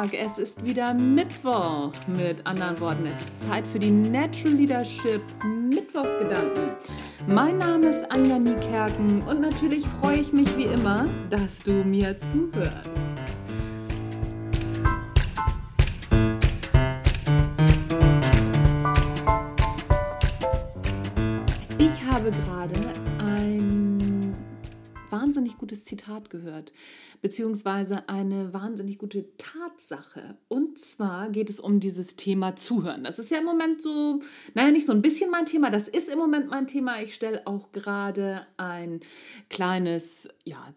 Tag. Es ist wieder Mittwoch. Mit anderen Worten, es ist Zeit für die Natural Leadership Mittwochsgedanken. Mein Name ist Anja Niekerken und natürlich freue ich mich wie immer, dass du mir zuhörst. Ich habe gerade gutes Zitat gehört beziehungsweise eine wahnsinnig gute Tatsache. Und zwar geht es um dieses Thema Zuhören. Das ist ja im Moment so, naja, nicht so ein bisschen mein Thema, das ist im Moment mein Thema. Ich stelle auch gerade ein kleines, ja,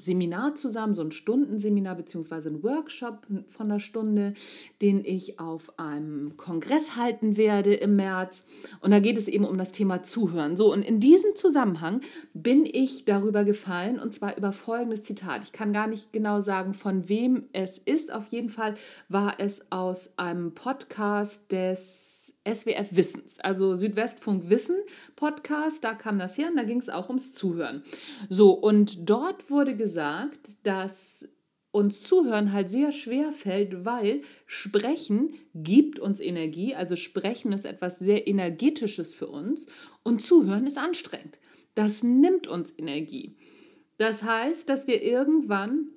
Seminar zusammen, so ein Stundenseminar bzw. ein Workshop von einer Stunde, den ich auf einem Kongress halten werde im März. Und da geht es eben um das Thema Zuhören. So, und in diesem Zusammenhang bin ich darüber gefallen und zwar über folgendes Zitat. Ich kann gar nicht genau sagen, von wem es ist. Auf jeden Fall war es aus einem Podcast des SWF Wissens, also Südwestfunk Wissen Podcast, da kam das her und da ging es auch ums Zuhören. So, und dort wurde gesagt, dass uns Zuhören halt sehr schwer fällt, weil Sprechen gibt uns Energie, also Sprechen ist etwas sehr Energetisches für uns und Zuhören ist anstrengend. Das nimmt uns Energie. Das heißt, dass wir irgendwann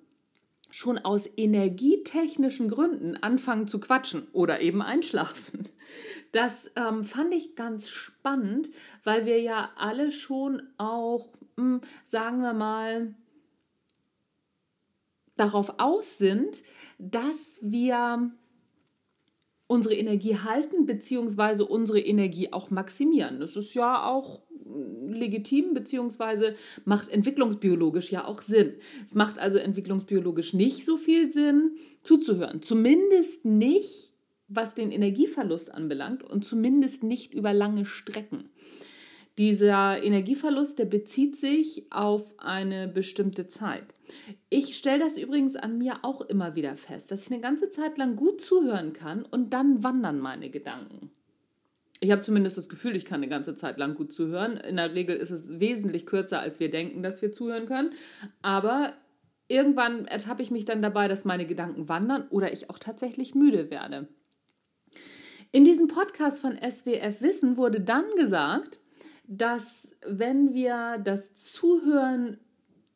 schon aus energietechnischen Gründen anfangen zu quatschen oder eben einschlafen. Das ähm, fand ich ganz spannend, weil wir ja alle schon auch, mh, hm, sagen wir mal, darauf aus sind, dass wir unsere Energie halten bzw. unsere Energie auch maximieren. Das ist ja auch legitim bzw. macht entwicklungsbiologisch ja auch Sinn. Es macht also entwicklungsbiologisch nicht so viel Sinn zuzuhören. Zumindest nicht was den Energieverlust anbelangt und zumindest nicht über lange Strecken. Dieser Energieverlust, der bezieht sich auf eine bestimmte Zeit. Ich stelle das übrigens an mir auch immer wieder fest, dass ich eine ganze Zeit lang gut zuhören kann und dann wandern meine Gedanken. Ich habe zumindest das Gefühl, ich kann eine ganze Zeit lang gut zuhören. In der Regel ist es wesentlich kürzer, als wir denken, dass wir zuhören können. Aber irgendwann ertappe ich mich dann dabei, dass meine Gedanken wandern oder ich auch tatsächlich müde werde. In diesem Podcast von SWF Wissen wurde dann gesagt, dass wenn wir das Zuhören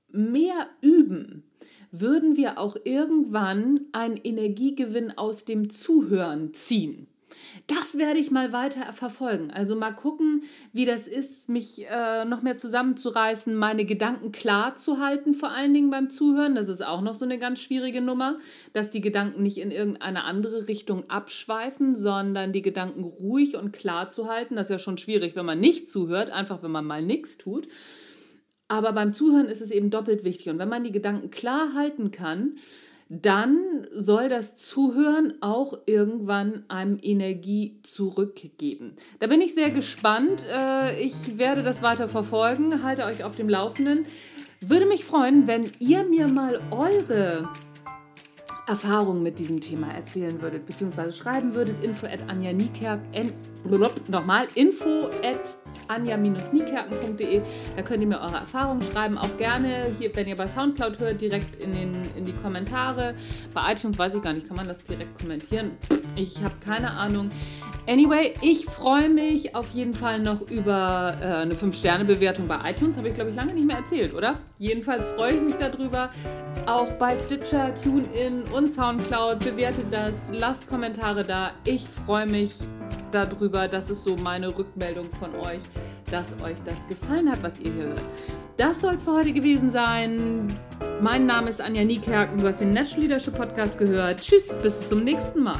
mehr üben, würden wir auch irgendwann einen Energiegewinn aus dem Zuhören ziehen. Das werde ich mal weiter verfolgen. Also mal gucken, wie das ist, mich äh, noch mehr zusammenzureißen, meine Gedanken klar zu halten, vor allen Dingen beim Zuhören. Das ist auch noch so eine ganz schwierige Nummer, dass die Gedanken nicht in irgendeine andere Richtung abschweifen, sondern die Gedanken ruhig und klar zu halten. Das ist ja schon schwierig, wenn man nicht zuhört, einfach wenn man mal nichts tut. Aber beim Zuhören ist es eben doppelt wichtig. Und wenn man die Gedanken klar halten kann, dann soll das Zuhören auch irgendwann einem Energie zurückgeben. Da bin ich sehr gespannt. Äh, ich werde das weiter verfolgen, halte euch auf dem Laufenden. Würde mich freuen, wenn ihr mir mal eure Erfahrungen mit diesem Thema erzählen würdet, beziehungsweise schreiben würdet, info at Anja Niekerk, nochmal, info at anja-niekerken.de. Da könnt ihr mir eure Erfahrungen schreiben. Auch gerne hier, wenn ihr bei Soundcloud hört, direkt in, den, in die Kommentare. Bei iTunes weiß ich gar nicht, kann man das direkt kommentieren? Ich habe keine Ahnung. Anyway, ich freue mich auf jeden Fall noch über äh, eine 5-Sterne-Bewertung bei iTunes. Habe ich, glaube ich, lange nicht mehr erzählt, oder? Jedenfalls freue ich mich darüber. Auch bei Stitcher, TuneIn und Soundcloud bewertet das. Lasst Kommentare da. Ich freue mich darüber. Das ist so meine Rückmeldung von euch, dass euch das gefallen hat, was ihr hört. Das soll es für heute gewesen sein. Mein Name ist Anja Niekerken. Du hast den National Leadership Podcast gehört. Tschüss, bis zum nächsten Mal.